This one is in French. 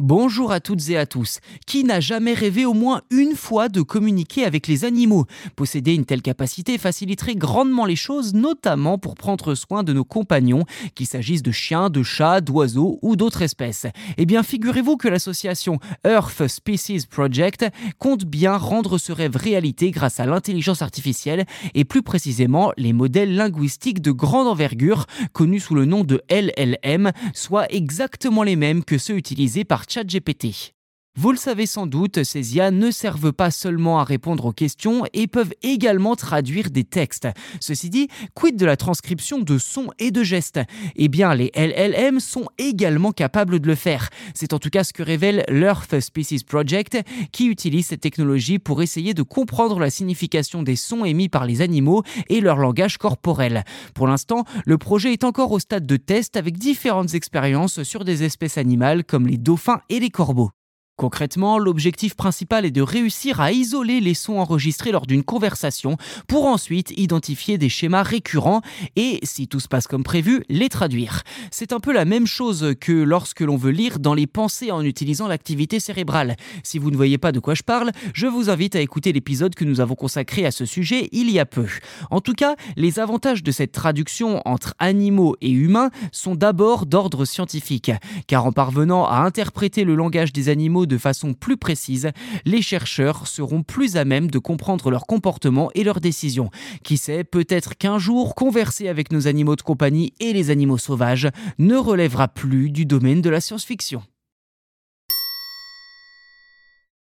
Bonjour à toutes et à tous. Qui n'a jamais rêvé au moins une fois de communiquer avec les animaux? Posséder une telle capacité faciliterait grandement les choses, notamment pour prendre soin de nos compagnons, qu'il s'agisse de chiens, de chats, d'oiseaux ou d'autres espèces. Eh bien, figurez-vous que l'association Earth Species Project compte bien rendre ce rêve réalité grâce à l'intelligence artificielle et plus précisément les modèles linguistiques de grande envergure, connus sous le nom de LLM, soit exactement les mêmes que ceux utilisés par ChatGPT. Vous le savez sans doute, ces IA ne servent pas seulement à répondre aux questions et peuvent également traduire des textes. Ceci dit, quid de la transcription de sons et de gestes? Eh bien, les LLM sont également capables de le faire. C'est en tout cas ce que révèle l'Earth Species Project, qui utilise cette technologie pour essayer de comprendre la signification des sons émis par les animaux et leur langage corporel. Pour l'instant, le projet est encore au stade de test avec différentes expériences sur des espèces animales comme les dauphins et les corbeaux. Concrètement, l'objectif principal est de réussir à isoler les sons enregistrés lors d'une conversation pour ensuite identifier des schémas récurrents et, si tout se passe comme prévu, les traduire. C'est un peu la même chose que lorsque l'on veut lire dans les pensées en utilisant l'activité cérébrale. Si vous ne voyez pas de quoi je parle, je vous invite à écouter l'épisode que nous avons consacré à ce sujet il y a peu. En tout cas, les avantages de cette traduction entre animaux et humains sont d'abord d'ordre scientifique, car en parvenant à interpréter le langage des de façon plus précise, les chercheurs seront plus à même de comprendre leur comportement et leurs décisions. Qui sait, peut-être qu'un jour, converser avec nos animaux de compagnie et les animaux sauvages ne relèvera plus du domaine de la science-fiction.